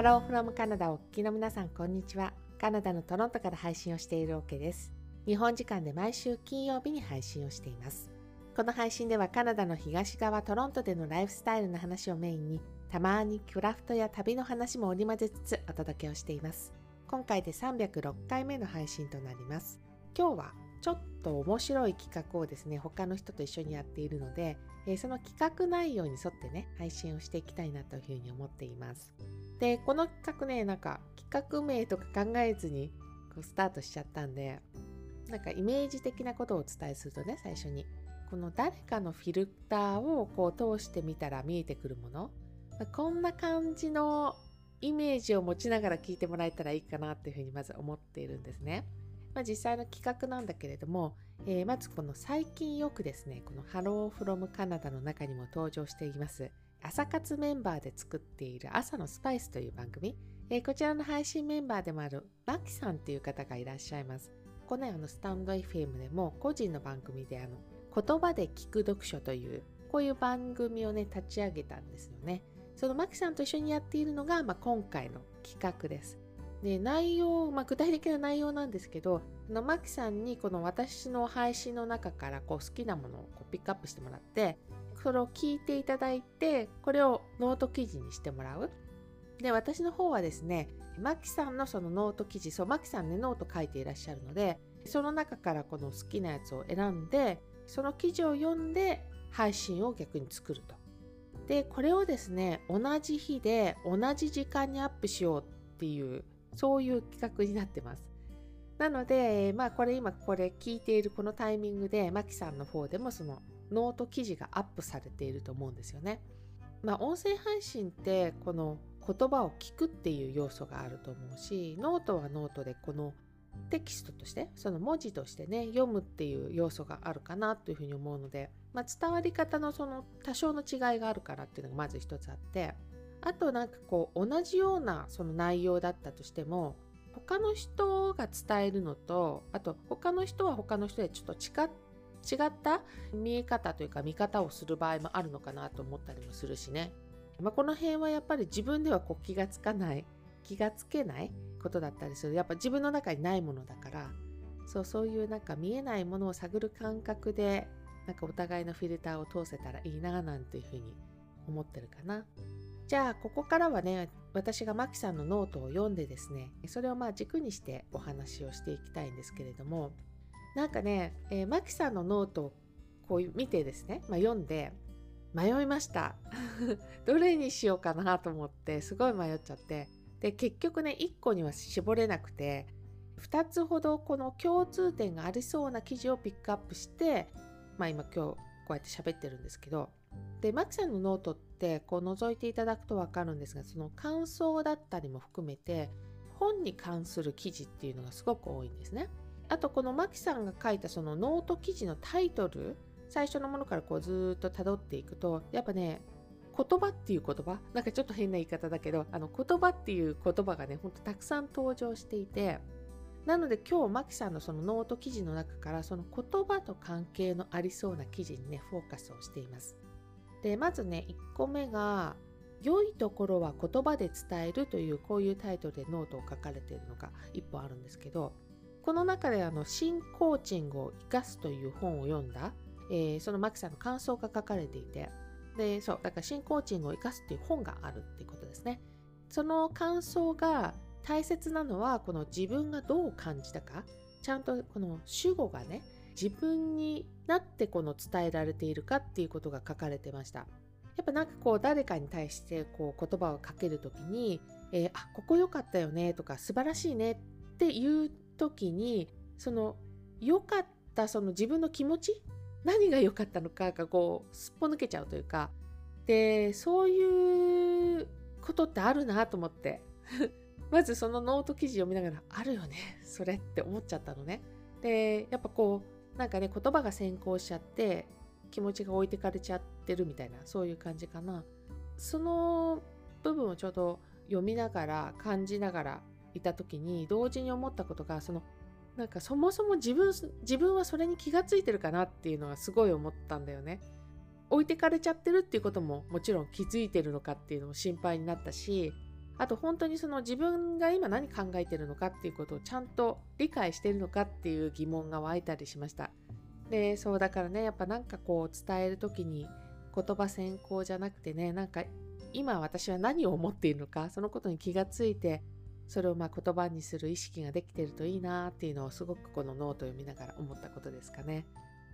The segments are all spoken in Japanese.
ハローフロムカナダお聞きの皆さんこんにちは。カナダのトロントから配信をしているオケです。日本時間で毎週金曜日に配信をしています。この配信ではカナダの東側トロントでのライフスタイルの話をメインにたまにクラフトや旅の話も織り交ぜつつお届けをしています。今回で306回目の配信となります。今日はちょっと面白い企画をですね他の人と一緒にやっているので、えー、その企画内容に沿ってね配信をしていきたいなというふうに思っていますでこの企画ねなんか企画名とか考えずにこうスタートしちゃったんでなんかイメージ的なことをお伝えするとね最初にこの誰かのフィルターをこう通してみたら見えてくるもの、まあ、こんな感じのイメージを持ちながら聞いてもらえたらいいかなっていうふうにまず思っているんですね。まあ、実際の企画なんだけれども、えー、まずこの最近よくですねこの「ハローフロムカナダの中にも登場しています朝活メンバーで作っている朝のスパイスという番組、えー、こちらの配信メンバーでもあるマキさんっていう方がいらっしゃいます。ここねあのスタンド FM でも個人の番組であの言葉で聞く読書というこういう番組をね立ち上げたんですよね。そのマキさんと一緒にやっているのが、まあ、今回の企画です。で内容、まあ、具体的な内容なんですけどのマキさんにこの私の配信の中からこう好きなものをこうピックアップしてもらってそれを聞いていただいてこれをノート記事にしてもらう。で私の方はですねマキさんのそのノート記事そうマキさんねノート書いていらっしゃるのでその中からこの好きなやつを選んでその記事を読んで配信を逆に作ると。でこれをですね同じ日で同じ時間にアップしようっていうそういう企画になってます。なので、まあこれ今これ聞いているこのタイミングで、マキさんの方でもそのノート記事がアップされていると思うんですよね。まあ音声配信ってこの言葉を聞くっていう要素があると思うし、ノートはノートでこのテキストとして、その文字としてね、読むっていう要素があるかなというふうに思うので、まあ、伝わり方のその多少の違いがあるからっていうのがまず一つあって、あとなんかこう同じようなその内容だったとしても他の人が伝えるのとあと他の人は他の人でちょっと違った見え方というか見方をする場合もあるのかなと思ったりもするしね、まあ、この辺はやっぱり自分ではこう気がつかない気がつけないことだったりする。やっぱ自分の中にないものだから。そうそういうなんか見えないものを探る感覚でなんかお互いのフィルターを通せたらいいななんていうふうに思ってるかな。じゃあここからはね私がマキさんのノートを読んでですねそれをまあ軸にしてお話をしていきたいんですけれどもなんかね、えー、マキさんのノートをこう見てですね、まあ、読んで迷いました。どれにしようかなと思ってすごい迷っちゃって。で結局ね1個には絞れなくて2つほどこの共通点がありそうな記事をピックアップしてまあ今今日こうやって喋ってるんですけどでマキさんのノートってこう覗いていただくと分かるんですがその感想だったりも含めて本に関する記事っていうのがすごく多いんですね。あとこのマキさんが書いたそのノート記事のタイトル最初のものからこうずっと辿っていくとやっぱね言葉っていう言葉なんかちょっと変な言い方だけどあの言葉っていう言葉がねほんとたくさん登場していてなので今日マキさんのそのノート記事の中からその言葉と関係のありそうな記事にねフォーカスをしています。でまずね1個目が「良いところは言葉で伝える」というこういうタイトルでノートを書かれているのが1本あるんですけどこの中であの新コーチングを生かすという本を読んだ、えー、そのマキさんの感想が書かれていて。でそうだから新コーチングを生かすっていう本があるっていうことですね。その感想が大切なのはこの自分がどう感じたか。ちゃんとこの主語がね自分になってこの伝えられているかっていうことが書かれてました。やっぱなんかこう誰かに対してこう言葉をかける時に、えー、あここ良かったよねとか素晴らしいねっていう時にその良かったその自分の気持ち何が良かったのかがこうすっぽ抜けちゃうというか。でそういうことってあるなと思って。まずそのノート記事読みながらあるよねそれって思っちゃったのね。でやっぱこうなんかね言葉が先行しちゃって気持ちが置いてかれちゃってるみたいなそういう感じかな。その部分をちょうど読みながら感じながらいた時に同時に思ったことがそのなんかそもそも自分自分はそれに気がついてるかなっていうのはすごい思ったんだよね。置いてかれちゃってるっていうことももちろん気づいてるのかっていうのも心配になったしあと本当にその自分が今何考えてるのかっていうことをちゃんと理解してるのかっていう疑問が湧いたりしました。でそうだからねやっぱなんかこう伝える時に言葉先行じゃなくてねなんか今私は何を思っているのかそのことに気がついてそれをま言葉にする意識ができてるといいなっていうのをすごくこのノートを読みながら思ったことですかね。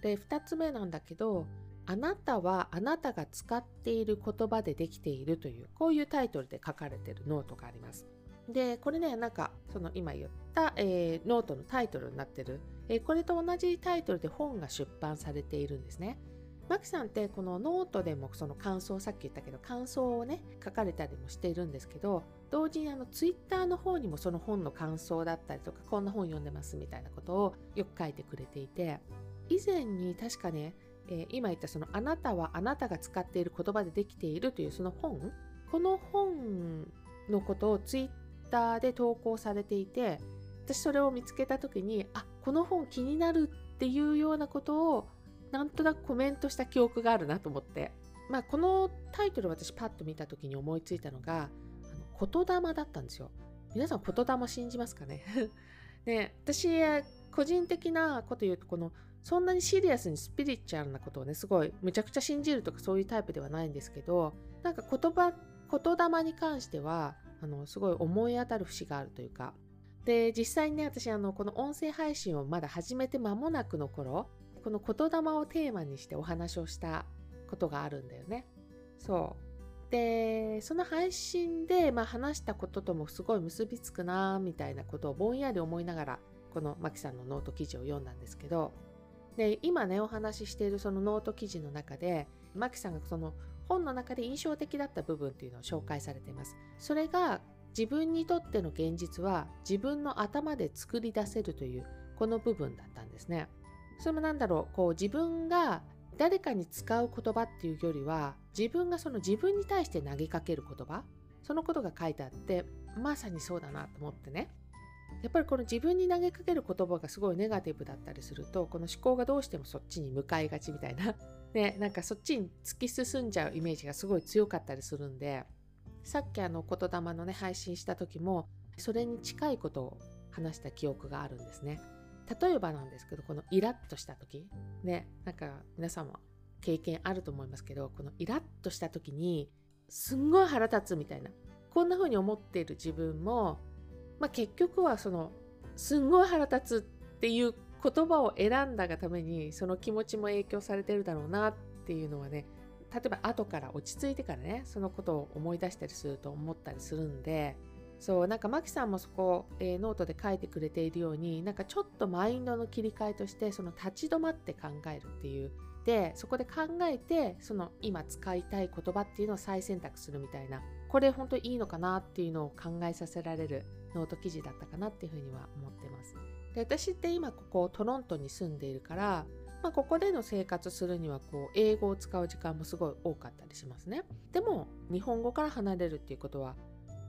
で2つ目なんだけどあなたはあなたが使っている言葉でできているというこういうタイトルで書かれているノートがあります。でこれねなんかその今言った、えー、ノートのタイトルになってる、えー、これと同じタイトルで本が出版されているんですね。マキさんってこのノートでもその感想さっき言ったけど感想をね書かれたりもしているんですけど同時にあのツイッターの方にもその本の感想だったりとかこんな本読んでますみたいなことをよく書いてくれていて以前に確かねえー、今言ったそのあなたはあなたが使っている言葉でできているというその本。この本のことをツイッターで投稿されていて私それを見つけた時にあこの本気になるっていうようなことをなんとなくコメントした記憶があるなと思って。まあこのタイトル私パッと見た時に思いついたのがあの言霊だったんですよ。皆さん言霊信じますかね？ね私個人的なこと言うとこのそんなにシリアスにスピリチュアルなことをねすごいむちゃくちゃ信じるとかそういうタイプではないんですけどなんか言葉言霊に関してはあのすごい思い当たる節があるというか。で実際にね私あのこの音声配信をまだ始めて間もなくの頃この言霊をテーマにしてお話をしたことがあるんだよね。そう。でその配信で、まあ、話したことともすごい結びつくなみたいなことをぼんやり思いながらこのマキさんのノート記事を読んだんですけどで今ねお話ししているそのノート記事の中でマキさんがその本の中で印象的だった部分っていうのを紹介されています。それが自分にとっての現実は自分の頭で作り出せるというこの部分だったんですね。それもなんだろうこう自分が誰かに使う言葉っていうよりは自分がその自分に対して投げかける言葉そのことが書いてあってまさにそうだなと思ってねやっぱりこの自分に投げかける言葉がすごいネガティブだったりするとこの思考がどうしてもそっちに向かいがちみたいな。ねなんかそっちに突き進んじゃうイメージがすごい強かったりするんでさっきあの言霊のね配信した時もそれに近いことを話した記憶があるんですね。例えばなんですけどこのイラッとした時。ねなんか皆さんも経験あると思いますけどこのイラッとした時にすんごい腹立つみたいなこんな風に思っている自分もまあ、結局はそのすんごい腹立つっていう言葉を選んだがためにその気持ちも影響されてるだろうなっていうのはね例えば後から落ち着いてからねそのことを思い出したりすると思ったりするんでそうなんかマキさんもそこ、えー、ノートで書いてくれているようになんかちょっとマインドの切り替えとしてその立ち止まって考えるっていうでそこで考えてその今使いたい言葉っていうのを再選択するみたいなこれ本当にいいのかなっていうのを考えさせられるノート記事だったかなっていうふうには思ってます。で私って今ここトロントに住んでいるから、まあ、ここでの生活するにはこう英語を使う時間もすごい多かったりしますね。でも日本語から離れるっていうことは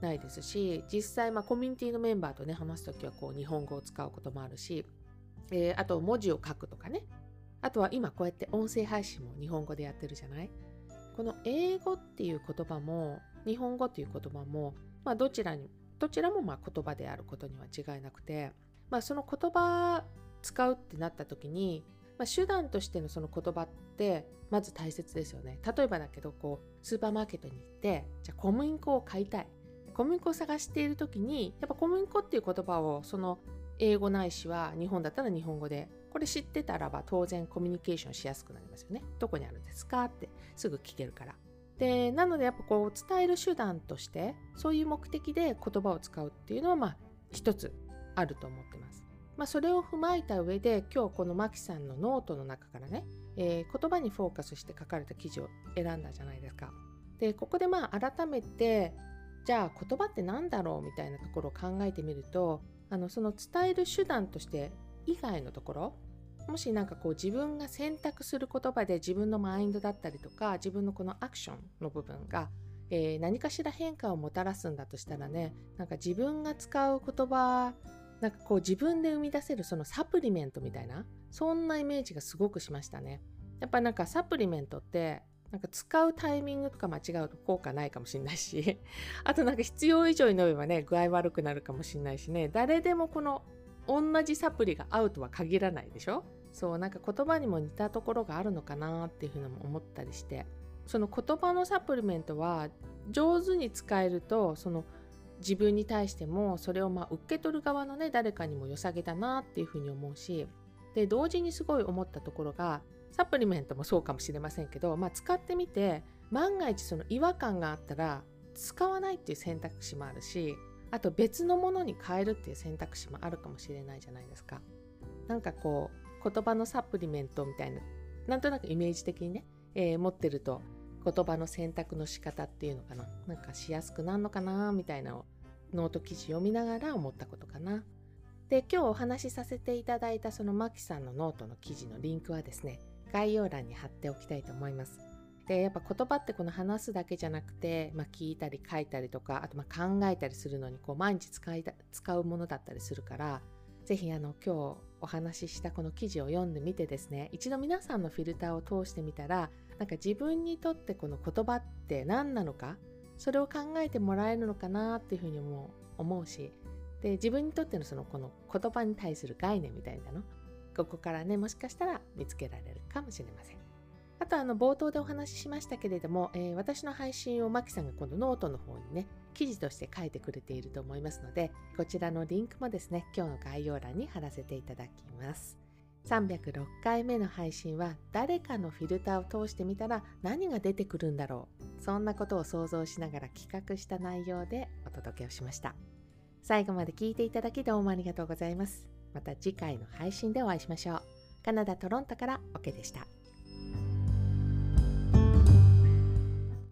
ないですし実際まあコミュニティのメンバーとね話す時はこう日本語を使うこともあるし、えー、あと文字を書くとかねあとは今こうやって音声配信も日本語でやってるじゃない？この英語っていう言葉も日本語っていう言葉も、まあ、どちらにどちらもま言葉であることには違いなくて、まあ、その言葉使うってなった時に、まあ、手段としてのその言葉ってまず大切ですよね。例えばだけどこうスーパーマーケットに行ってじゃあ小麦粉を買いたい。小麦粉を探している時にやっぱ小麦粉っていう言葉をその英語ないしは日本だったら日本語でこれ知ってたらば当然コミュニケーションしやすくなりますよね。どこにあるんですかってすぐ聞けるから。でなのでやっぱこう伝える手段としてそういう目的で言葉を使うっていうのはまあ一つあると思ってます。まあ、それを踏まえた上で今日このマキさんのノートの中からね、えー、言葉にフォーカスして書かれた記事を選んだじゃないですか。でここでまあ改めてじゃあ言葉って何だろうみたいなところを考えてみるとあのその伝える手段として以外のところもしなんかこう自分が選択する言葉で自分のマインドだったりとか自分のこのアクションの部分が、えー、何かしら変化をもたらすんだとしたらねなんか自分が使う言葉なんかこう自分で生み出せるそのサプリメントみたいなそんなイメージがすごくしましたね。やっぱなんかサプリメントってなんか使うタイミングとか間違うと効果ないかもしれないしあとなんか必要以上に飲めばね具合悪くなるかもしれないしね誰でもこの同じサプリが合うとは限らないでしょ？そうなんか言葉にも似たところがあるのかなっていうふうにも思ったりして。その言葉のサプリメントは上手に使えるとその自分に対してもそれをまあ受け取る側のね誰かにも良さげだなっていうふうに思うしで同時にすごい思ったところがサプリメントもそうかもしれませんけど、まあ、使ってみて万が一その違和感があったら使わないっていう選択肢もあるしあと別のものに変えるっていう選択肢もあるかもしれないじゃないですか。なんかこう言葉のサプリメントみたいななんとなくイメージ的にね、えー、持ってると言葉の選択の仕方っていうのかななんかしやすくなるのかなみたいなのをノート記事読みながら思ったことかな。で今日お話しさせていただいたそのマキさんのノートの記事のリンクはですね概要欄に貼っておきたいと思います。でやっぱ言葉ってこの話すだけじゃなくて、まあ、聞いたり書いたりとかあとまあ考えたりするのにこう毎日使い使うものだったりするから是非あの今日お話ししたこの記事を読んでみてですね一度皆さんのフィルターを通してみたらなんか自分にとってこの言葉って何なのかそれを考えてもらえるのかなっていうふうにも思うしで自分にとってのそのこの言葉に対する概念みたいなのここからねもしかしたら見つけられるかもしれません。あとあの冒頭でお話ししましたけれども、えー、私の配信をマキさんがこのノートの方にね記事として書いてくれていると思いますのでこちらのリンクもですね今日の概要欄に貼らせていただきます。306回目の配信は誰かのフィルターを通してみたら何が出てくるんだろうそんなことを想像しながら企画した内容でお届けをしました。最後まで聞いていただきどうもありがとうございます。また次回の配信でお会いしましょう。カナダ・トロントからオケでした。